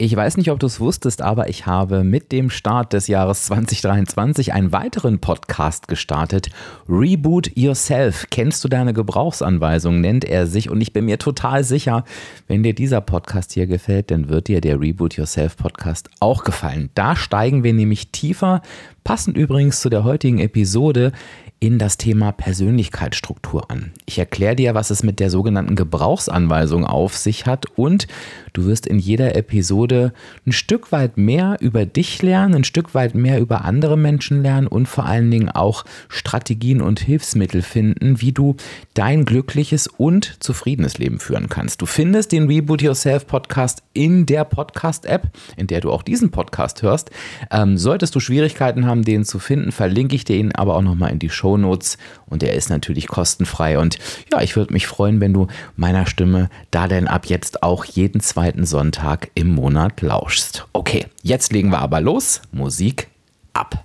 Ich weiß nicht, ob du es wusstest, aber ich habe mit dem Start des Jahres 2023 einen weiteren Podcast gestartet. Reboot Yourself. Kennst du deine Gebrauchsanweisung, nennt er sich. Und ich bin mir total sicher, wenn dir dieser Podcast hier gefällt, dann wird dir der Reboot Yourself Podcast auch gefallen. Da steigen wir nämlich tiefer, passend übrigens zu der heutigen Episode, in das Thema Persönlichkeitsstruktur an. Ich erkläre dir, was es mit der sogenannten Gebrauchsanweisung auf sich hat und du wirst in jeder Episode ein Stück weit mehr über dich lernen, ein Stück weit mehr über andere Menschen lernen und vor allen Dingen auch Strategien und Hilfsmittel finden, wie du dein glückliches und zufriedenes Leben führen kannst. Du findest den Reboot Yourself Podcast in der Podcast-App, in der du auch diesen Podcast hörst. Ähm, solltest du Schwierigkeiten haben, den zu finden, verlinke ich dir ihn aber auch nochmal in die Show Shownotes und der ist natürlich kostenfrei. Und ja, ich würde mich freuen, wenn du meiner Stimme da denn ab jetzt auch jeden zweiten Sonntag im Monat lauschst. Okay, jetzt legen wir aber los. Musik ab.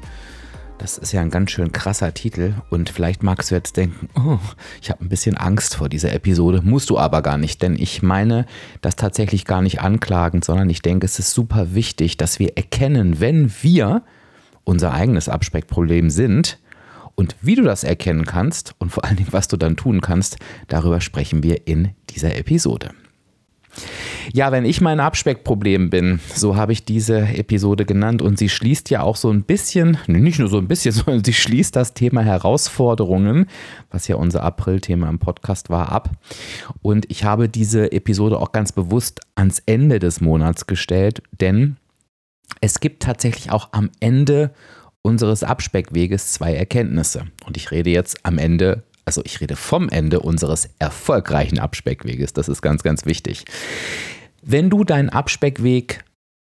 das ist ja ein ganz schön krasser Titel und vielleicht magst du jetzt denken, oh, ich habe ein bisschen Angst vor dieser Episode. Musst du aber gar nicht, denn ich meine das tatsächlich gar nicht anklagend, sondern ich denke, es ist super wichtig, dass wir erkennen, wenn wir unser eigenes Abspeckproblem sind und wie du das erkennen kannst und vor allen Dingen, was du dann tun kannst, darüber sprechen wir in dieser Episode. Ja, wenn ich mein Abspeckproblem bin, so habe ich diese Episode genannt und sie schließt ja auch so ein bisschen, nicht nur so ein bisschen, sondern sie schließt das Thema Herausforderungen, was ja unser April-Thema im Podcast war, ab. Und ich habe diese Episode auch ganz bewusst ans Ende des Monats gestellt, denn es gibt tatsächlich auch am Ende unseres Abspeckweges zwei Erkenntnisse. Und ich rede jetzt am Ende also ich rede vom Ende unseres erfolgreichen Abspeckweges. Das ist ganz, ganz wichtig. Wenn du deinen Abspeckweg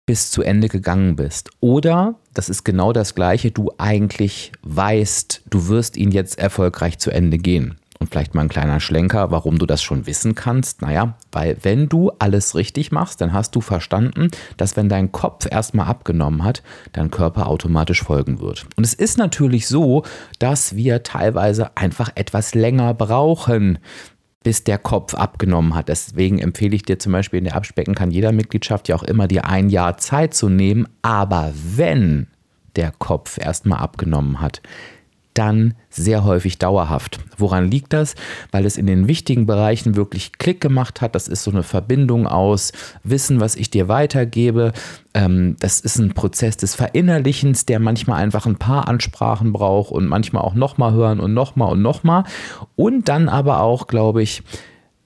bis zu Ende gegangen bist oder, das ist genau das gleiche, du eigentlich weißt, du wirst ihn jetzt erfolgreich zu Ende gehen. Und vielleicht mal ein kleiner Schlenker, warum du das schon wissen kannst. Naja, weil wenn du alles richtig machst, dann hast du verstanden, dass wenn dein Kopf erstmal abgenommen hat, dein Körper automatisch folgen wird. Und es ist natürlich so, dass wir teilweise einfach etwas länger brauchen, bis der Kopf abgenommen hat. Deswegen empfehle ich dir zum Beispiel in der Abspecken kann jeder Mitgliedschaft ja auch immer dir ein Jahr Zeit zu nehmen. Aber wenn der Kopf erstmal abgenommen hat, dann sehr häufig dauerhaft. Woran liegt das? Weil es in den wichtigen Bereichen wirklich Klick gemacht hat. Das ist so eine Verbindung aus Wissen, was ich dir weitergebe. Ähm, das ist ein Prozess des Verinnerlichens, der manchmal einfach ein paar Ansprachen braucht und manchmal auch nochmal hören und nochmal und nochmal. Und dann aber auch, glaube ich,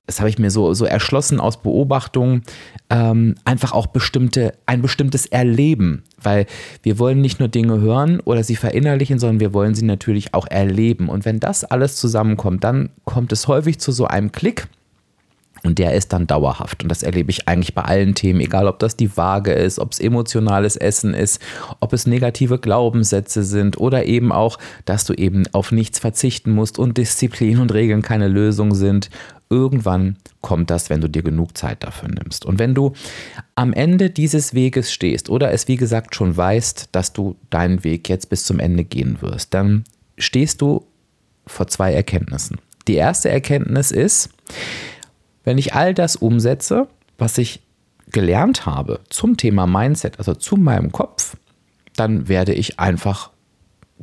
das habe ich mir so, so erschlossen aus Beobachtung, ähm, einfach auch bestimmte, ein bestimmtes Erleben. Weil wir wollen nicht nur Dinge hören oder sie verinnerlichen, sondern wir wollen sie natürlich auch erleben. Und wenn das alles zusammenkommt, dann kommt es häufig zu so einem Klick. Und der ist dann dauerhaft. Und das erlebe ich eigentlich bei allen Themen, egal ob das die Waage ist, ob es emotionales Essen ist, ob es negative Glaubenssätze sind oder eben auch, dass du eben auf nichts verzichten musst und Disziplin und Regeln keine Lösung sind irgendwann kommt das, wenn du dir genug Zeit dafür nimmst. Und wenn du am Ende dieses Weges stehst oder es wie gesagt schon weißt, dass du deinen Weg jetzt bis zum Ende gehen wirst, dann stehst du vor zwei Erkenntnissen. Die erste Erkenntnis ist, wenn ich all das umsetze, was ich gelernt habe zum Thema Mindset, also zu meinem Kopf, dann werde ich einfach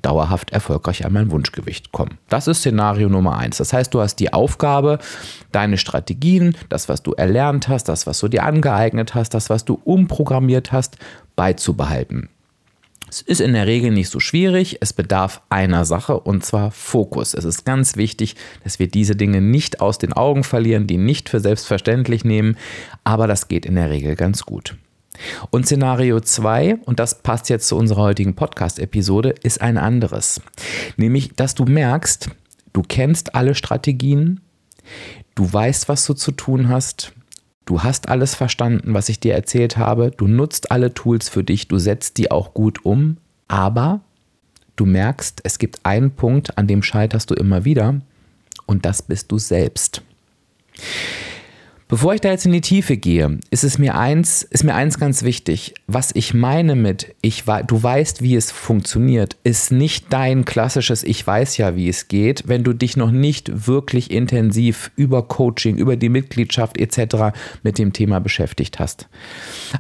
dauerhaft erfolgreich an mein Wunschgewicht kommen. Das ist Szenario Nummer eins. Das heißt, du hast die Aufgabe, deine Strategien, das, was du erlernt hast, das, was du dir angeeignet hast, das, was du umprogrammiert hast, beizubehalten. Es ist in der Regel nicht so schwierig. Es bedarf einer Sache und zwar Fokus. Es ist ganz wichtig, dass wir diese Dinge nicht aus den Augen verlieren, die nicht für selbstverständlich nehmen, aber das geht in der Regel ganz gut. Und Szenario 2, und das passt jetzt zu unserer heutigen Podcast-Episode, ist ein anderes. Nämlich, dass du merkst, du kennst alle Strategien, du weißt, was du zu tun hast, du hast alles verstanden, was ich dir erzählt habe, du nutzt alle Tools für dich, du setzt die auch gut um, aber du merkst, es gibt einen Punkt, an dem scheiterst du immer wieder, und das bist du selbst. Bevor ich da jetzt in die Tiefe gehe, ist es mir eins, ist mir eins ganz wichtig. Was ich meine mit ich du weißt, wie es funktioniert, ist nicht dein klassisches ich weiß ja, wie es geht, wenn du dich noch nicht wirklich intensiv über Coaching, über die Mitgliedschaft etc. mit dem Thema beschäftigt hast.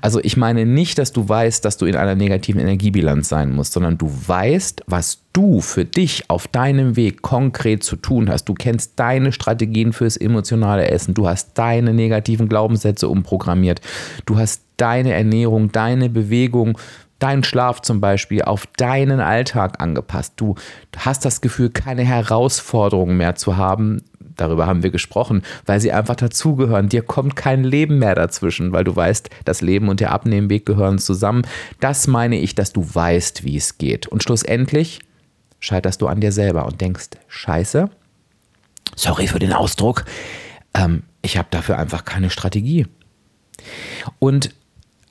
Also ich meine nicht, dass du weißt, dass du in einer negativen Energiebilanz sein musst, sondern du weißt, was du für dich auf deinem Weg konkret zu tun hast. Du kennst deine Strategien fürs emotionale Essen. Du hast deine negativen Glaubenssätze umprogrammiert. Du hast deine Ernährung, deine Bewegung, deinen Schlaf zum Beispiel auf deinen Alltag angepasst. Du hast das Gefühl, keine Herausforderungen mehr zu haben. Darüber haben wir gesprochen, weil sie einfach dazugehören. Dir kommt kein Leben mehr dazwischen, weil du weißt, das Leben und der Abnehmweg gehören zusammen. Das meine ich, dass du weißt, wie es geht. Und schlussendlich scheiterst du an dir selber und denkst, scheiße, sorry für den Ausdruck, ähm, ich habe dafür einfach keine Strategie. Und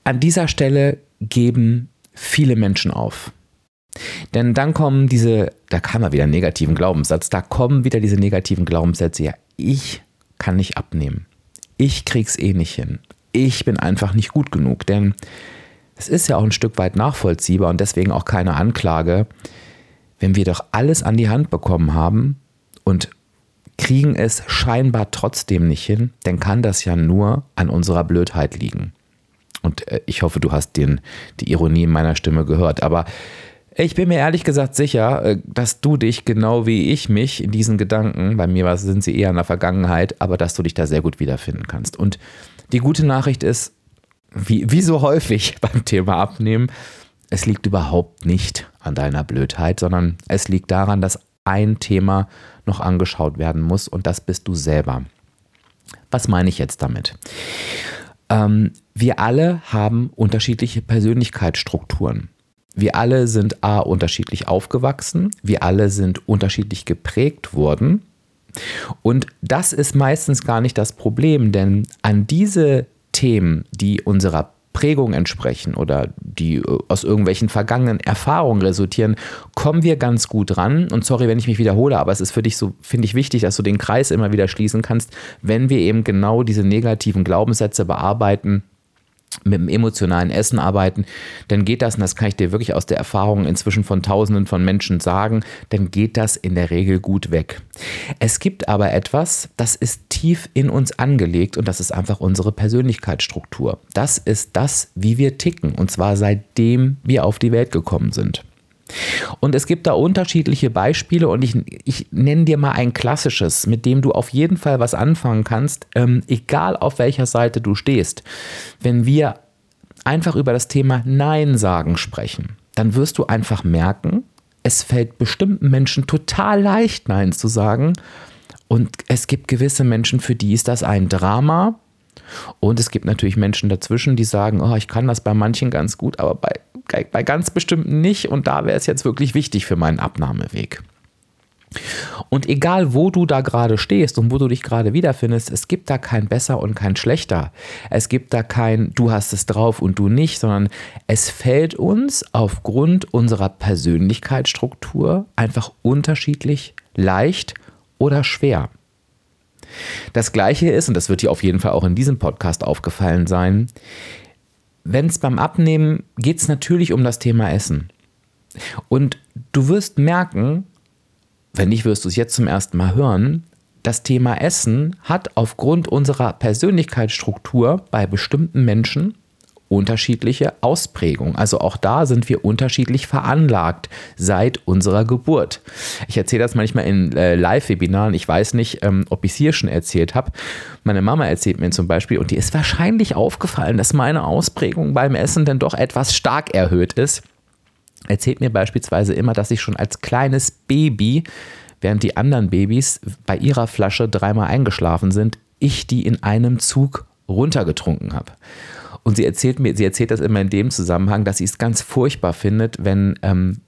an dieser Stelle geben viele Menschen auf. Denn dann kommen diese, da kam mal wieder negativen Glaubenssatz, da kommen wieder diese negativen Glaubenssätze, ja, ich kann nicht abnehmen. Ich krieg's eh nicht hin. Ich bin einfach nicht gut genug, denn es ist ja auch ein Stück weit nachvollziehbar und deswegen auch keine Anklage, wenn wir doch alles an die Hand bekommen haben und kriegen es scheinbar trotzdem nicht hin, dann kann das ja nur an unserer Blödheit liegen. Und äh, ich hoffe, du hast den, die Ironie in meiner Stimme gehört. Aber ich bin mir ehrlich gesagt sicher, äh, dass du dich genau wie ich mich in diesen Gedanken, bei mir sind sie eher in der Vergangenheit, aber dass du dich da sehr gut wiederfinden kannst. Und die gute Nachricht ist, wie, wie so häufig beim Thema Abnehmen, es liegt überhaupt nicht an deiner Blödheit, sondern es liegt daran, dass ein Thema noch angeschaut werden muss und das bist du selber. Was meine ich jetzt damit? Ähm, wir alle haben unterschiedliche Persönlichkeitsstrukturen. Wir alle sind A unterschiedlich aufgewachsen, wir alle sind unterschiedlich geprägt worden. Und das ist meistens gar nicht das Problem, denn an diese Themen, die unserer Prägung entsprechen oder die äh, aus irgendwelchen vergangenen Erfahrungen resultieren, kommen wir ganz gut ran. Und sorry, wenn ich mich wiederhole, aber es ist für dich so, finde ich wichtig, dass du den Kreis immer wieder schließen kannst, wenn wir eben genau diese negativen Glaubenssätze bearbeiten mit dem emotionalen Essen arbeiten, dann geht das, und das kann ich dir wirklich aus der Erfahrung inzwischen von Tausenden von Menschen sagen, dann geht das in der Regel gut weg. Es gibt aber etwas, das ist tief in uns angelegt und das ist einfach unsere Persönlichkeitsstruktur. Das ist das, wie wir ticken und zwar seitdem wir auf die Welt gekommen sind. Und es gibt da unterschiedliche Beispiele und ich, ich nenne dir mal ein klassisches, mit dem du auf jeden Fall was anfangen kannst, ähm, egal auf welcher Seite du stehst. Wenn wir einfach über das Thema Nein sagen sprechen, dann wirst du einfach merken, es fällt bestimmten Menschen total leicht, Nein zu sagen. Und es gibt gewisse Menschen, für die ist das ein Drama. Und es gibt natürlich Menschen dazwischen, die sagen, oh, ich kann das bei manchen ganz gut, aber bei bei ganz bestimmten nicht und da wäre es jetzt wirklich wichtig für meinen Abnahmeweg. Und egal, wo du da gerade stehst und wo du dich gerade wiederfindest, es gibt da kein besser und kein schlechter. Es gibt da kein du hast es drauf und du nicht, sondern es fällt uns aufgrund unserer Persönlichkeitsstruktur einfach unterschiedlich leicht oder schwer. Das gleiche ist, und das wird dir auf jeden Fall auch in diesem Podcast aufgefallen sein, wenn es beim Abnehmen geht es natürlich um das Thema Essen. Und du wirst merken, wenn nicht, wirst du es jetzt zum ersten Mal hören, das Thema Essen hat aufgrund unserer Persönlichkeitsstruktur bei bestimmten Menschen unterschiedliche Ausprägung. Also auch da sind wir unterschiedlich veranlagt seit unserer Geburt. Ich erzähle das manchmal in äh, Live-Webinaren. Ich weiß nicht, ähm, ob ich es hier schon erzählt habe. Meine Mama erzählt mir zum Beispiel, und die ist wahrscheinlich aufgefallen, dass meine Ausprägung beim Essen dann doch etwas stark erhöht ist. Erzählt mir beispielsweise immer, dass ich schon als kleines Baby, während die anderen Babys bei ihrer Flasche dreimal eingeschlafen sind, ich die in einem Zug runtergetrunken habe. Und sie erzählt mir, sie erzählt das immer in dem Zusammenhang, dass sie es ganz furchtbar findet, wenn ähm,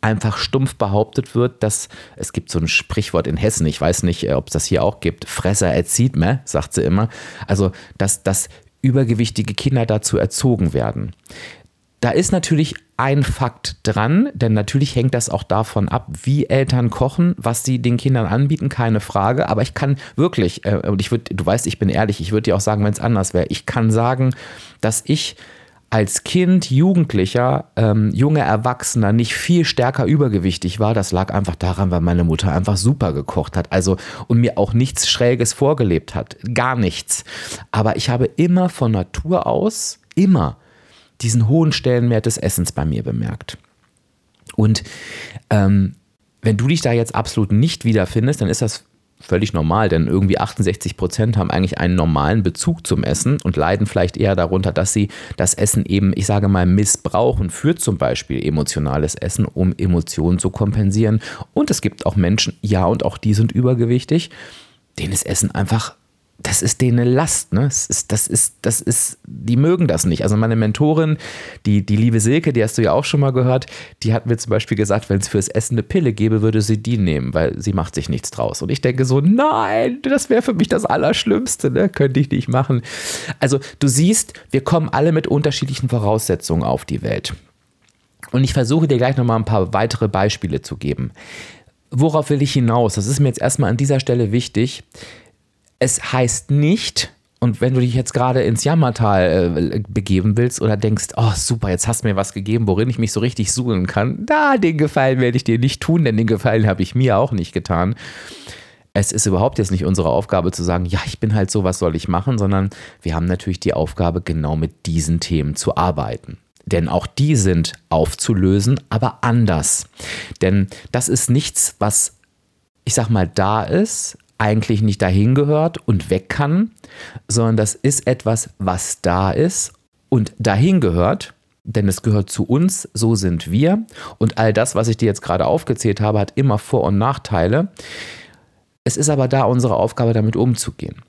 einfach stumpf behauptet wird, dass es gibt so ein Sprichwort in Hessen, ich weiß nicht, äh, ob es das hier auch gibt, Fresser erzieht me, sagt sie immer. Also, dass, dass übergewichtige Kinder dazu erzogen werden. Da ist natürlich ein Fakt dran, denn natürlich hängt das auch davon ab, wie Eltern kochen, was sie den Kindern anbieten, keine Frage. Aber ich kann wirklich, äh, und ich würde, du weißt, ich bin ehrlich, ich würde dir auch sagen, wenn es anders wäre, ich kann sagen, dass ich als Kind, Jugendlicher, ähm, junger Erwachsener nicht viel stärker übergewichtig war. Das lag einfach daran, weil meine Mutter einfach super gekocht hat. Also und mir auch nichts Schräges vorgelebt hat. Gar nichts. Aber ich habe immer von Natur aus, immer diesen hohen Stellenwert des Essens bei mir bemerkt. Und ähm, wenn du dich da jetzt absolut nicht wiederfindest, dann ist das völlig normal, denn irgendwie 68 Prozent haben eigentlich einen normalen Bezug zum Essen und leiden vielleicht eher darunter, dass sie das Essen eben, ich sage mal, missbrauchen für zum Beispiel emotionales Essen, um Emotionen zu kompensieren. Und es gibt auch Menschen, ja, und auch die sind übergewichtig, denen ist Essen einfach das ist denen eine Last, ne? Das ist, das ist, das ist, die mögen das nicht. Also meine Mentorin, die, die liebe Silke, die hast du ja auch schon mal gehört, die hat mir zum Beispiel gesagt, wenn es fürs Essen eine Pille gäbe, würde sie die nehmen, weil sie macht sich nichts draus. Und ich denke so, nein, das wäre für mich das Allerschlimmste, ne? Könnte ich nicht machen. Also du siehst, wir kommen alle mit unterschiedlichen Voraussetzungen auf die Welt. Und ich versuche dir gleich nochmal ein paar weitere Beispiele zu geben. Worauf will ich hinaus? Das ist mir jetzt erstmal an dieser Stelle wichtig es heißt nicht, und wenn du dich jetzt gerade ins Jammertal äh, begeben willst oder denkst, oh super, jetzt hast du mir was gegeben, worin ich mich so richtig suhlen kann, da den Gefallen werde ich dir nicht tun, denn den Gefallen habe ich mir auch nicht getan. Es ist überhaupt jetzt nicht unsere Aufgabe zu sagen, ja, ich bin halt so, was soll ich machen, sondern wir haben natürlich die Aufgabe, genau mit diesen Themen zu arbeiten. Denn auch die sind aufzulösen, aber anders. Denn das ist nichts, was, ich sag mal, da ist, eigentlich nicht dahin gehört und weg kann, sondern das ist etwas, was da ist und dahin gehört, denn es gehört zu uns, so sind wir. Und all das, was ich dir jetzt gerade aufgezählt habe, hat immer Vor- und Nachteile. Es ist aber da unsere Aufgabe, damit umzugehen.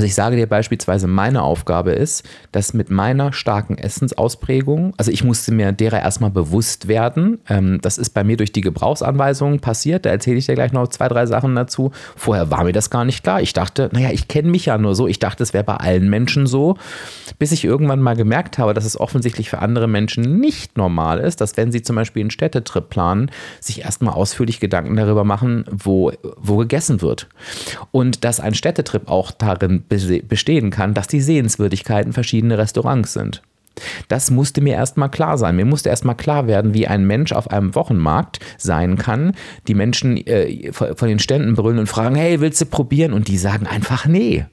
Also ich sage dir beispielsweise, meine Aufgabe ist, dass mit meiner starken Essensausprägung, also ich musste mir derer erstmal bewusst werden. Ähm, das ist bei mir durch die Gebrauchsanweisungen passiert. Da erzähle ich dir gleich noch zwei, drei Sachen dazu. Vorher war mir das gar nicht klar. Ich dachte, naja, ich kenne mich ja nur so. Ich dachte, es wäre bei allen Menschen so. Bis ich irgendwann mal gemerkt habe, dass es offensichtlich für andere Menschen nicht normal ist, dass wenn sie zum Beispiel einen Städtetrip planen, sich erstmal ausführlich Gedanken darüber machen, wo, wo gegessen wird. Und dass ein Städtetrip auch darin bestehen kann, dass die Sehenswürdigkeiten verschiedene Restaurants sind. Das musste mir erstmal klar sein. Mir musste erstmal klar werden, wie ein Mensch auf einem Wochenmarkt sein kann. Die Menschen äh, von den Ständen brüllen und fragen, hey, willst du probieren? Und die sagen einfach, nee.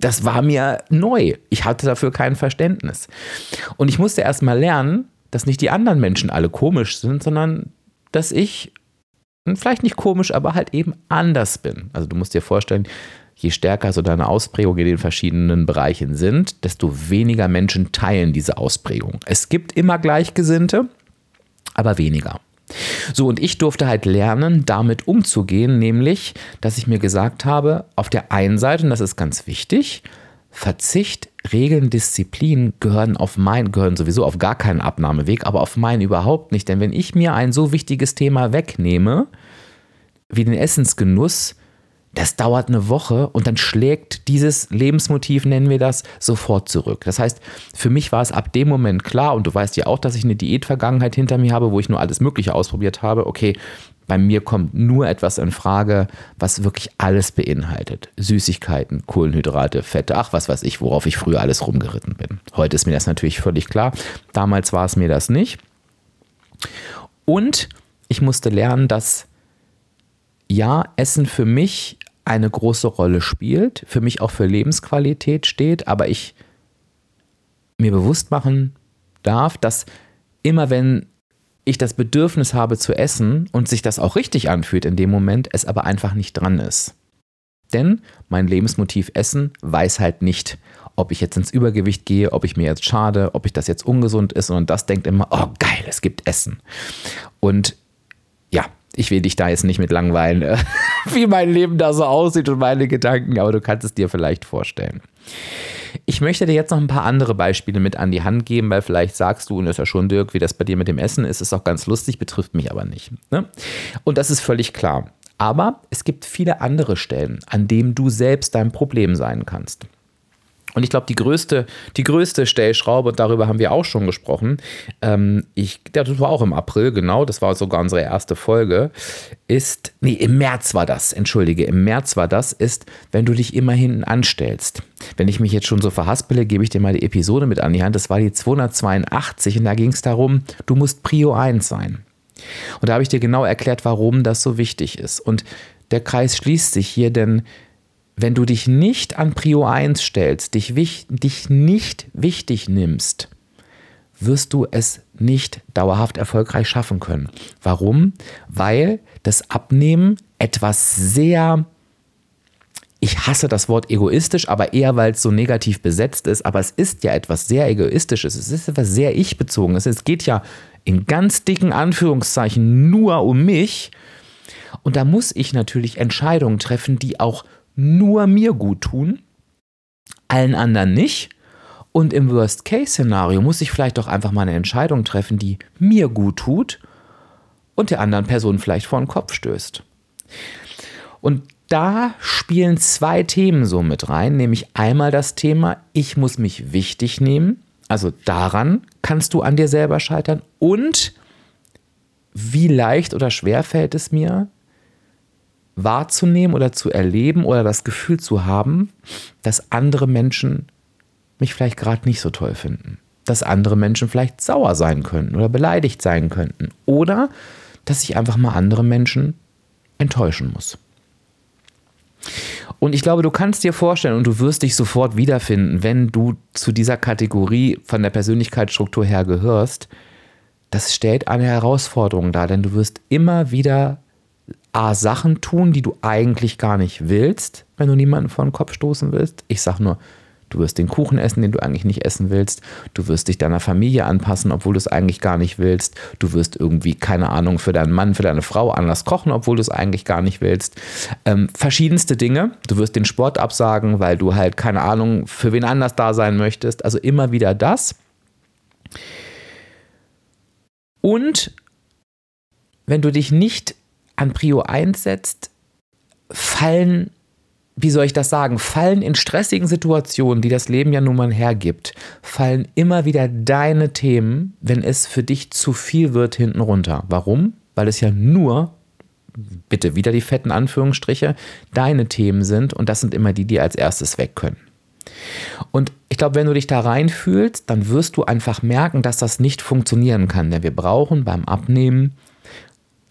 Das war mir neu. Ich hatte dafür kein Verständnis. Und ich musste erstmal lernen, dass nicht die anderen Menschen alle komisch sind, sondern dass ich vielleicht nicht komisch, aber halt eben anders bin. Also du musst dir vorstellen, je stärker so deine Ausprägung in den verschiedenen Bereichen sind, desto weniger Menschen teilen diese Ausprägung. Es gibt immer Gleichgesinnte, aber weniger. So, und ich durfte halt lernen, damit umzugehen, nämlich, dass ich mir gesagt habe, auf der einen Seite, und das ist ganz wichtig, Verzicht, Regeln, Disziplin gehören auf mein, gehören sowieso auf gar keinen Abnahmeweg, aber auf meinen überhaupt nicht. Denn wenn ich mir ein so wichtiges Thema wegnehme, wie den Essensgenuss, das dauert eine Woche und dann schlägt dieses Lebensmotiv, nennen wir das, sofort zurück. Das heißt, für mich war es ab dem Moment klar, und du weißt ja auch, dass ich eine Diätvergangenheit hinter mir habe, wo ich nur alles Mögliche ausprobiert habe. Okay, bei mir kommt nur etwas in Frage, was wirklich alles beinhaltet. Süßigkeiten, Kohlenhydrate, Fette, ach was weiß ich, worauf ich früher alles rumgeritten bin. Heute ist mir das natürlich völlig klar. Damals war es mir das nicht. Und ich musste lernen, dass ja, Essen für mich eine große Rolle spielt, für mich auch für Lebensqualität steht, aber ich mir bewusst machen darf, dass immer wenn ich das Bedürfnis habe zu essen und sich das auch richtig anfühlt in dem Moment, es aber einfach nicht dran ist. Denn mein Lebensmotiv Essen weiß halt nicht, ob ich jetzt ins Übergewicht gehe, ob ich mir jetzt schade, ob ich das jetzt ungesund ist, sondern das denkt immer, oh geil, es gibt Essen. Und ja, ich will dich da jetzt nicht mit langweilen, äh, wie mein Leben da so aussieht und meine Gedanken, aber du kannst es dir vielleicht vorstellen. Ich möchte dir jetzt noch ein paar andere Beispiele mit an die Hand geben, weil vielleicht sagst du, und das ist ja schon Dirk, wie das bei dir mit dem Essen ist, ist auch ganz lustig, betrifft mich aber nicht. Ne? Und das ist völlig klar. Aber es gibt viele andere Stellen, an denen du selbst dein Problem sein kannst. Und ich glaube, die größte, die größte Stellschraube, und darüber haben wir auch schon gesprochen, ähm, ich, das war auch im April, genau, das war sogar unsere erste Folge, ist, nee, im März war das, entschuldige, im März war das, ist, wenn du dich immer hinten anstellst. Wenn ich mich jetzt schon so verhaspele, gebe ich dir mal die Episode mit an die Hand, das war die 282 und da ging es darum, du musst Prio 1 sein. Und da habe ich dir genau erklärt, warum das so wichtig ist. Und der Kreis schließt sich hier, denn wenn du dich nicht an Prio 1 stellst, dich, dich nicht wichtig nimmst, wirst du es nicht dauerhaft erfolgreich schaffen können. Warum? Weil das Abnehmen etwas sehr, ich hasse das Wort egoistisch, aber eher weil es so negativ besetzt ist, aber es ist ja etwas sehr egoistisches, es ist etwas sehr ich-bezogenes. Es geht ja in ganz dicken Anführungszeichen nur um mich. Und da muss ich natürlich Entscheidungen treffen, die auch nur mir gut tun, allen anderen nicht. Und im Worst-Case-Szenario muss ich vielleicht doch einfach mal eine Entscheidung treffen, die mir gut tut und der anderen Person vielleicht vor den Kopf stößt. Und da spielen zwei Themen so mit rein, nämlich einmal das Thema, ich muss mich wichtig nehmen, also daran kannst du an dir selber scheitern und wie leicht oder schwer fällt es mir, wahrzunehmen oder zu erleben oder das Gefühl zu haben, dass andere Menschen mich vielleicht gerade nicht so toll finden. Dass andere Menschen vielleicht sauer sein könnten oder beleidigt sein könnten. Oder dass ich einfach mal andere Menschen enttäuschen muss. Und ich glaube, du kannst dir vorstellen und du wirst dich sofort wiederfinden, wenn du zu dieser Kategorie von der Persönlichkeitsstruktur her gehörst. Das stellt eine Herausforderung dar, denn du wirst immer wieder A, Sachen tun, die du eigentlich gar nicht willst, wenn du niemanden vor den Kopf stoßen willst. Ich sage nur, du wirst den Kuchen essen, den du eigentlich nicht essen willst. Du wirst dich deiner Familie anpassen, obwohl du es eigentlich gar nicht willst. Du wirst irgendwie, keine Ahnung, für deinen Mann, für deine Frau anders kochen, obwohl du es eigentlich gar nicht willst. Ähm, verschiedenste Dinge. Du wirst den Sport absagen, weil du halt, keine Ahnung, für wen anders da sein möchtest. Also immer wieder das. Und wenn du dich nicht an Prio 1 setzt, fallen, wie soll ich das sagen, fallen in stressigen Situationen, die das Leben ja nun mal hergibt, fallen immer wieder deine Themen, wenn es für dich zu viel wird, hinten runter. Warum? Weil es ja nur, bitte wieder die fetten Anführungsstriche, deine Themen sind und das sind immer die, die als erstes weg können. Und ich glaube, wenn du dich da reinfühlst, dann wirst du einfach merken, dass das nicht funktionieren kann. Denn wir brauchen beim Abnehmen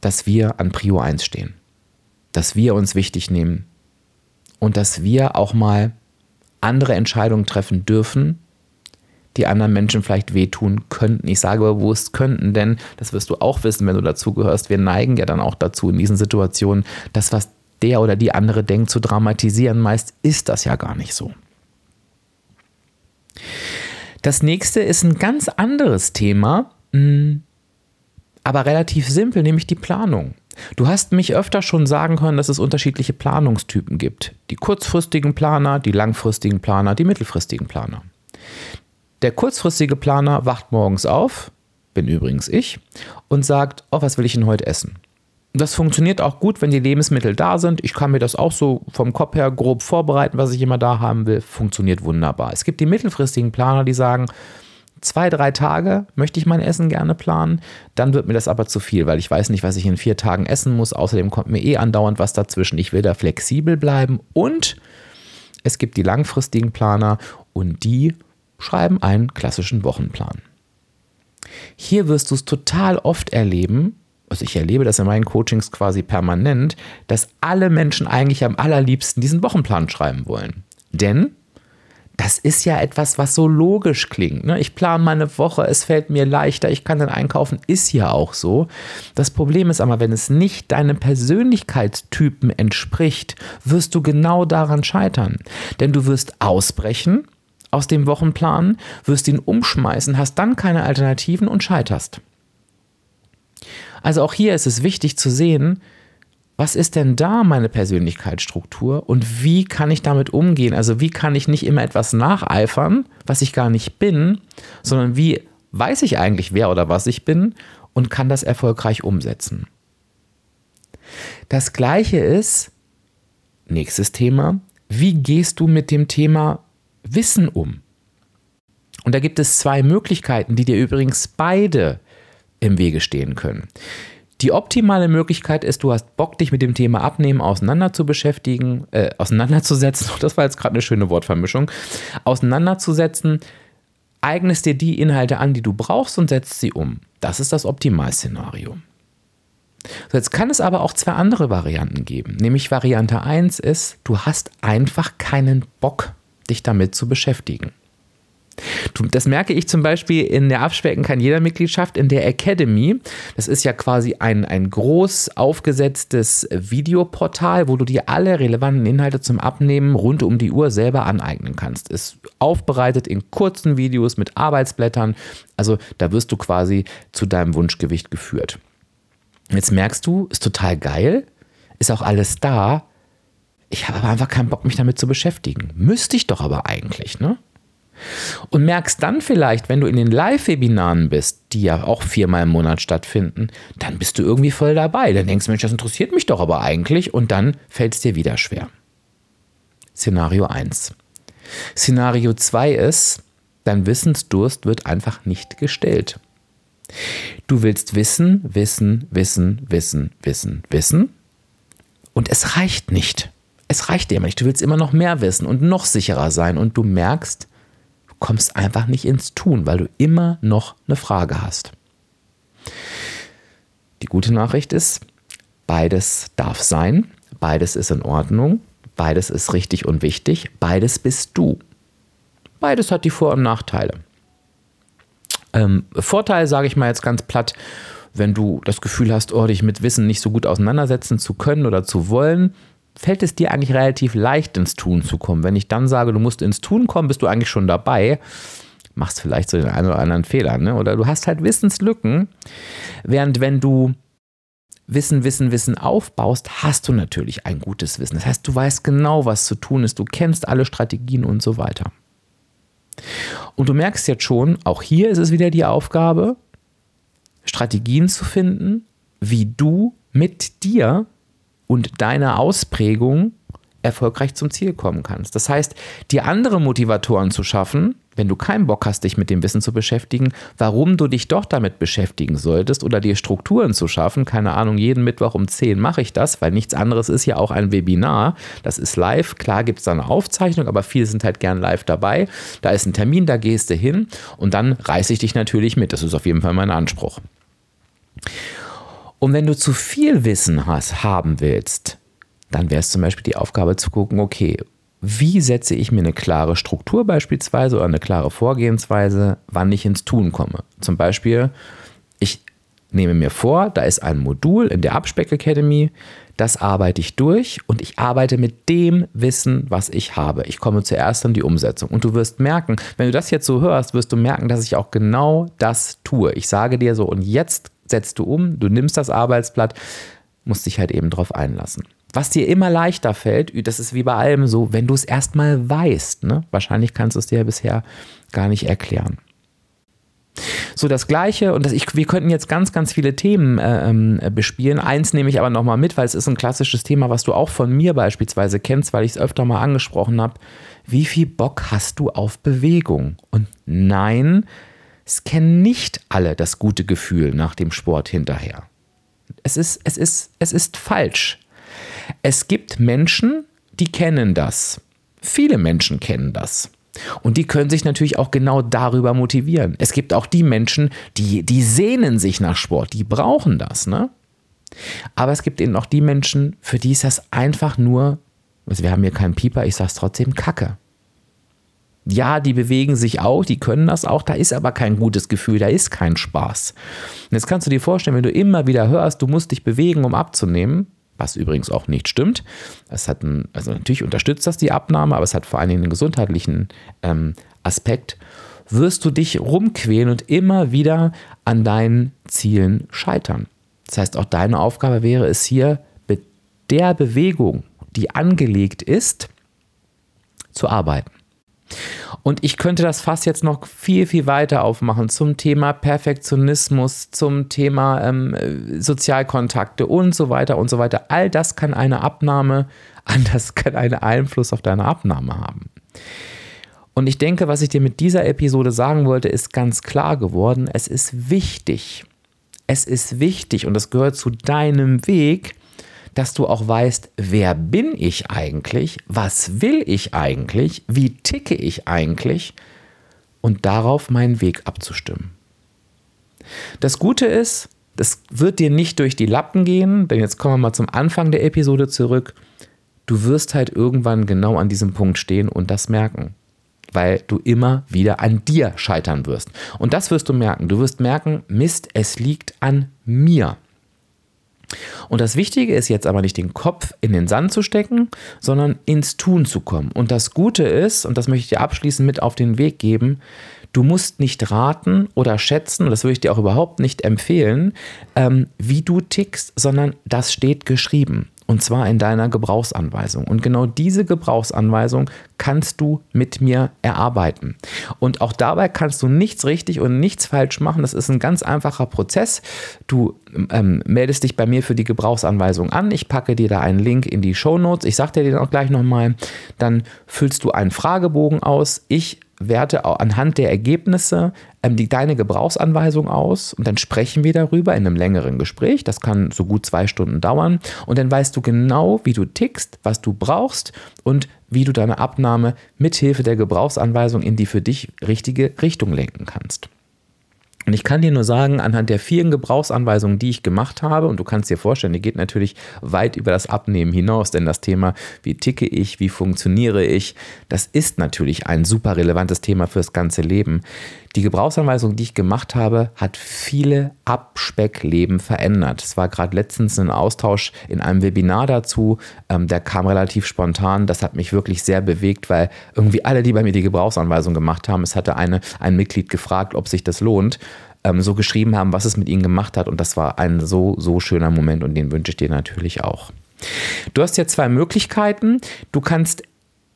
dass wir an Prio 1 stehen, dass wir uns wichtig nehmen und dass wir auch mal andere Entscheidungen treffen dürfen, die anderen Menschen vielleicht wehtun könnten. Ich sage bewusst könnten, denn das wirst du auch wissen, wenn du dazugehörst. Wir neigen ja dann auch dazu, in diesen Situationen, das, was der oder die andere denkt, zu dramatisieren. Meist ist das ja gar nicht so. Das nächste ist ein ganz anderes Thema. Hm, aber relativ simpel, nämlich die Planung. Du hast mich öfter schon sagen können, dass es unterschiedliche Planungstypen gibt. Die kurzfristigen Planer, die langfristigen Planer, die mittelfristigen Planer. Der kurzfristige Planer wacht morgens auf, bin übrigens ich, und sagt, oh, was will ich denn heute essen? Das funktioniert auch gut, wenn die Lebensmittel da sind. Ich kann mir das auch so vom Kopf her grob vorbereiten, was ich immer da haben will. Funktioniert wunderbar. Es gibt die mittelfristigen Planer, die sagen, zwei, drei Tage möchte ich mein Essen gerne planen. Dann wird mir das aber zu viel, weil ich weiß nicht, was ich in vier Tagen essen muss. Außerdem kommt mir eh andauernd was dazwischen. Ich will da flexibel bleiben. Und es gibt die langfristigen Planer und die schreiben einen klassischen Wochenplan. Hier wirst du es total oft erleben, also ich erlebe das in meinen Coachings quasi permanent, dass alle Menschen eigentlich am allerliebsten diesen Wochenplan schreiben wollen. Denn das ist ja etwas, was so logisch klingt. Ne? Ich plane meine Woche, es fällt mir leichter, ich kann dann einkaufen, ist ja auch so. Das Problem ist aber, wenn es nicht deinem Persönlichkeitstypen entspricht, wirst du genau daran scheitern. Denn du wirst ausbrechen aus dem Wochenplan, wirst ihn umschmeißen, hast dann keine Alternativen und scheiterst. Also auch hier ist es wichtig zu sehen, was ist denn da meine Persönlichkeitsstruktur und wie kann ich damit umgehen? Also wie kann ich nicht immer etwas nacheifern, was ich gar nicht bin, sondern wie weiß ich eigentlich, wer oder was ich bin und kann das erfolgreich umsetzen? Das gleiche ist, nächstes Thema, wie gehst du mit dem Thema Wissen um? Und da gibt es zwei Möglichkeiten, die dir übrigens beide im Wege stehen können. Die optimale Möglichkeit ist, du hast Bock, dich mit dem Thema Abnehmen auseinander zu beschäftigen, äh, auseinanderzusetzen. Das war jetzt gerade eine schöne Wortvermischung. Auseinanderzusetzen, eignest dir die Inhalte an, die du brauchst und setzt sie um. Das ist das Optimalszenario. So, jetzt kann es aber auch zwei andere Varianten geben. Nämlich Variante 1 ist, du hast einfach keinen Bock, dich damit zu beschäftigen. Das merke ich zum Beispiel in der Abspecken kann jeder Mitgliedschaft in der Academy. Das ist ja quasi ein, ein groß aufgesetztes Videoportal, wo du dir alle relevanten Inhalte zum Abnehmen rund um die Uhr selber aneignen kannst. Ist aufbereitet in kurzen Videos mit Arbeitsblättern. Also da wirst du quasi zu deinem Wunschgewicht geführt. Jetzt merkst du, ist total geil, ist auch alles da. Ich habe aber einfach keinen Bock, mich damit zu beschäftigen. Müsste ich doch aber eigentlich, ne? Und merkst dann vielleicht, wenn du in den Live-Webinaren bist, die ja auch viermal im Monat stattfinden, dann bist du irgendwie voll dabei. Dann denkst du, Mensch, das interessiert mich doch aber eigentlich und dann fällt es dir wieder schwer. Szenario 1. Szenario 2 ist, dein Wissensdurst wird einfach nicht gestillt. Du willst wissen, wissen, wissen, wissen, wissen, wissen. Und es reicht nicht. Es reicht dir immer nicht. Du willst immer noch mehr wissen und noch sicherer sein. Und du merkst, kommst einfach nicht ins Tun, weil du immer noch eine Frage hast. Die gute Nachricht ist, beides darf sein, beides ist in Ordnung, beides ist richtig und wichtig, beides bist du. Beides hat die Vor- und Nachteile. Ähm, Vorteil, sage ich mal jetzt ganz platt, wenn du das Gefühl hast, oh, dich mit Wissen nicht so gut auseinandersetzen zu können oder zu wollen, fällt es dir eigentlich relativ leicht ins Tun zu kommen. Wenn ich dann sage, du musst ins Tun kommen, bist du eigentlich schon dabei, machst vielleicht so den einen oder anderen Fehler, ne? Oder du hast halt Wissenslücken, während wenn du Wissen, Wissen, Wissen aufbaust, hast du natürlich ein gutes Wissen. Das heißt, du weißt genau, was zu tun ist, du kennst alle Strategien und so weiter. Und du merkst jetzt schon, auch hier ist es wieder die Aufgabe, Strategien zu finden, wie du mit dir und deiner Ausprägung erfolgreich zum Ziel kommen kannst. Das heißt, dir andere Motivatoren zu schaffen, wenn du keinen Bock hast, dich mit dem Wissen zu beschäftigen, warum du dich doch damit beschäftigen solltest oder dir Strukturen zu schaffen. Keine Ahnung, jeden Mittwoch um 10 mache ich das, weil nichts anderes ist ja auch ein Webinar. Das ist live. Klar gibt es da eine Aufzeichnung, aber viele sind halt gern live dabei. Da ist ein Termin, da gehst du hin und dann reiße ich dich natürlich mit. Das ist auf jeden Fall mein Anspruch. Und wenn du zu viel Wissen hast, haben willst, dann wäre es zum Beispiel die Aufgabe zu gucken, okay, wie setze ich mir eine klare Struktur beispielsweise oder eine klare Vorgehensweise, wann ich ins Tun komme. Zum Beispiel, ich nehme mir vor, da ist ein Modul in der Abspeck Academy, das arbeite ich durch und ich arbeite mit dem Wissen, was ich habe. Ich komme zuerst an die Umsetzung. Und du wirst merken, wenn du das jetzt so hörst, wirst du merken, dass ich auch genau das tue. Ich sage dir so, und jetzt setzt du um, du nimmst das Arbeitsblatt, musst dich halt eben drauf einlassen. Was dir immer leichter fällt, das ist wie bei allem so, wenn du es erstmal weißt. Ne? Wahrscheinlich kannst du es dir ja bisher gar nicht erklären. So das Gleiche, und das, ich, wir könnten jetzt ganz, ganz viele Themen äh, ähm, bespielen. Eins nehme ich aber nochmal mit, weil es ist ein klassisches Thema, was du auch von mir beispielsweise kennst, weil ich es öfter mal angesprochen habe. Wie viel Bock hast du auf Bewegung? Und nein, es kennen nicht alle das gute Gefühl nach dem Sport hinterher. Es ist, es ist, es ist falsch. Es gibt Menschen, die kennen das. Viele Menschen kennen das. Und die können sich natürlich auch genau darüber motivieren. Es gibt auch die Menschen, die, die sehnen sich nach Sport, die brauchen das, ne? Aber es gibt eben auch die Menschen, für die ist das einfach nur, also wir haben hier keinen Pieper, ich sag's trotzdem, Kacke. Ja, die bewegen sich auch, die können das auch, da ist aber kein gutes Gefühl, da ist kein Spaß. Und jetzt kannst du dir vorstellen, wenn du immer wieder hörst, du musst dich bewegen, um abzunehmen, was übrigens auch nicht stimmt. Es hat ein, also natürlich unterstützt das die Abnahme, aber es hat vor allen Dingen einen gesundheitlichen ähm, Aspekt. Wirst du dich rumquälen und immer wieder an deinen Zielen scheitern. Das heißt, auch deine Aufgabe wäre es hier, der Bewegung, die angelegt ist, zu arbeiten. Und ich könnte das fast jetzt noch viel, viel weiter aufmachen zum Thema Perfektionismus, zum Thema ähm, Sozialkontakte und so weiter und so weiter. All das kann eine Abnahme, das kann einen Einfluss auf deine Abnahme haben. Und ich denke, was ich dir mit dieser Episode sagen wollte, ist ganz klar geworden. Es ist wichtig, es ist wichtig und das gehört zu deinem Weg, dass du auch weißt, wer bin ich eigentlich, was will ich eigentlich, wie ticke ich eigentlich und darauf meinen Weg abzustimmen. Das Gute ist, das wird dir nicht durch die Lappen gehen, denn jetzt kommen wir mal zum Anfang der Episode zurück. Du wirst halt irgendwann genau an diesem Punkt stehen und das merken, weil du immer wieder an dir scheitern wirst. Und das wirst du merken. Du wirst merken, Mist, es liegt an mir. Und das Wichtige ist jetzt aber nicht den Kopf in den Sand zu stecken, sondern ins Tun zu kommen. Und das Gute ist, und das möchte ich dir abschließend mit auf den Weg geben, du musst nicht raten oder schätzen, und das würde ich dir auch überhaupt nicht empfehlen, ähm, wie du tickst, sondern das steht geschrieben. Und zwar in deiner Gebrauchsanweisung. Und genau diese Gebrauchsanweisung kannst du mit mir erarbeiten. Und auch dabei kannst du nichts richtig und nichts falsch machen. Das ist ein ganz einfacher Prozess. Du ähm, meldest dich bei mir für die Gebrauchsanweisung an. Ich packe dir da einen Link in die Show Notes. Ich sage dir den auch gleich nochmal. Dann füllst du einen Fragebogen aus. Ich werte anhand der Ergebnisse ähm, die, deine Gebrauchsanweisung aus und dann sprechen wir darüber in einem längeren Gespräch. Das kann so gut zwei Stunden dauern. Und dann weißt du genau, wie du tickst, was du brauchst und wie du deine Abnahme mithilfe der Gebrauchsanweisung in die für dich richtige Richtung lenken kannst. Und ich kann dir nur sagen, anhand der vielen Gebrauchsanweisungen, die ich gemacht habe, und du kannst dir vorstellen, die geht natürlich weit über das Abnehmen hinaus, denn das Thema, wie ticke ich, wie funktioniere ich, das ist natürlich ein super relevantes Thema fürs ganze Leben. Die Gebrauchsanweisung, die ich gemacht habe, hat viele Abspeckleben verändert. Es war gerade letztens ein Austausch in einem Webinar dazu, ähm, der kam relativ spontan. Das hat mich wirklich sehr bewegt, weil irgendwie alle, die bei mir die Gebrauchsanweisung gemacht haben, es hatte eine, ein Mitglied gefragt, ob sich das lohnt ähm, so geschrieben haben, was es mit ihnen gemacht hat. Und das war ein so, so schöner Moment und den wünsche ich dir natürlich auch. Du hast jetzt zwei Möglichkeiten. Du kannst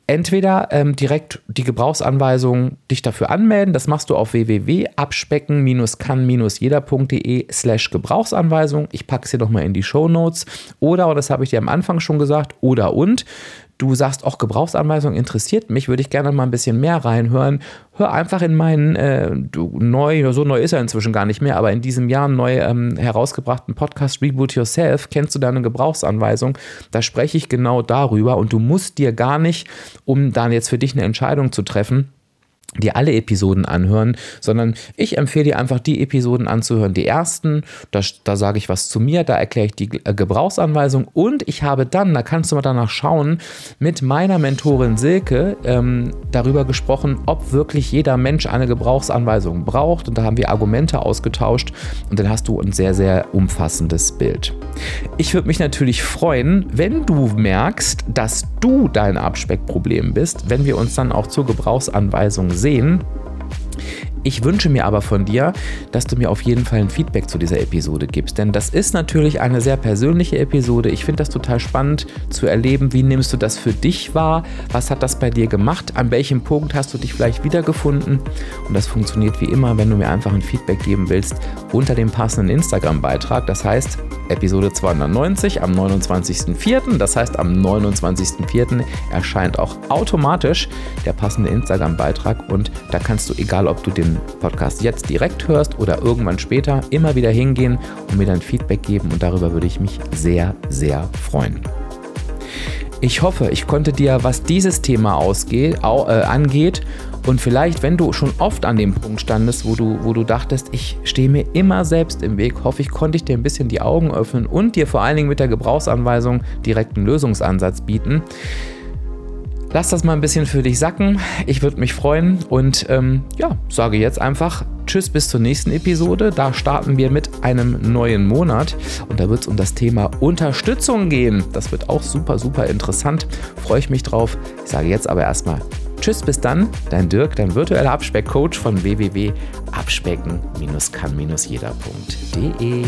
entweder ähm, direkt die Gebrauchsanweisung dich dafür anmelden. Das machst du auf www.abspecken-kann-jeder.de slash Gebrauchsanweisung. Ich packe es dir doch mal in die Show Notes. Oder, und das habe ich dir am Anfang schon gesagt, oder und, du sagst, auch Gebrauchsanweisung interessiert mich, würde ich gerne mal ein bisschen mehr reinhören. Hör einfach in meinen, äh, neu, so neu ist er inzwischen gar nicht mehr, aber in diesem Jahr neu ähm, herausgebrachten Podcast Reboot Yourself, kennst du deine Gebrauchsanweisung? Da spreche ich genau darüber und du musst dir gar nicht, um dann jetzt für dich eine Entscheidung zu treffen, dir alle Episoden anhören, sondern ich empfehle dir einfach die Episoden anzuhören. Die ersten, da, da sage ich was zu mir, da erkläre ich die äh, Gebrauchsanweisung und ich habe dann, da kannst du mal danach schauen, mit meiner Mentorin Silke ähm, darüber gesprochen, ob wirklich jeder Mensch eine Gebrauchsanweisung braucht und da haben wir Argumente ausgetauscht und dann hast du ein sehr, sehr umfassendes Bild. Ich würde mich natürlich freuen, wenn du merkst, dass du dein Abspeckproblem bist, wenn wir uns dann auch zur Gebrauchsanweisung sehen. Ich wünsche mir aber von dir, dass du mir auf jeden Fall ein Feedback zu dieser Episode gibst, denn das ist natürlich eine sehr persönliche Episode. Ich finde das total spannend zu erleben, wie nimmst du das für dich wahr, was hat das bei dir gemacht, an welchem Punkt hast du dich vielleicht wiedergefunden? Und das funktioniert wie immer, wenn du mir einfach ein Feedback geben willst unter dem passenden Instagram-Beitrag. Das heißt, Episode 290 am 29.04. Das heißt, am 29.04. erscheint auch automatisch der passende Instagram-Beitrag und da kannst du, egal ob du den Podcast jetzt direkt hörst oder irgendwann später, immer wieder hingehen und mir dann Feedback geben und darüber würde ich mich sehr, sehr freuen. Ich hoffe, ich konnte dir, was dieses Thema ausgeht, äh, angeht, und vielleicht, wenn du schon oft an dem Punkt standest, wo du, wo du dachtest, ich stehe mir immer selbst im Weg, hoffe ich, konnte ich dir ein bisschen die Augen öffnen und dir vor allen Dingen mit der Gebrauchsanweisung direkt einen Lösungsansatz bieten. Lass das mal ein bisschen für dich sacken. Ich würde mich freuen und ähm, ja, sage jetzt einfach Tschüss bis zur nächsten Episode. Da starten wir mit einem neuen Monat und da wird es um das Thema Unterstützung gehen. Das wird auch super, super interessant. Freue ich mich drauf. Ich sage jetzt aber erstmal Tschüss, bis dann, dein Dirk, dein virtueller Abspeckcoach von www.abspecken-kann-jeder.de.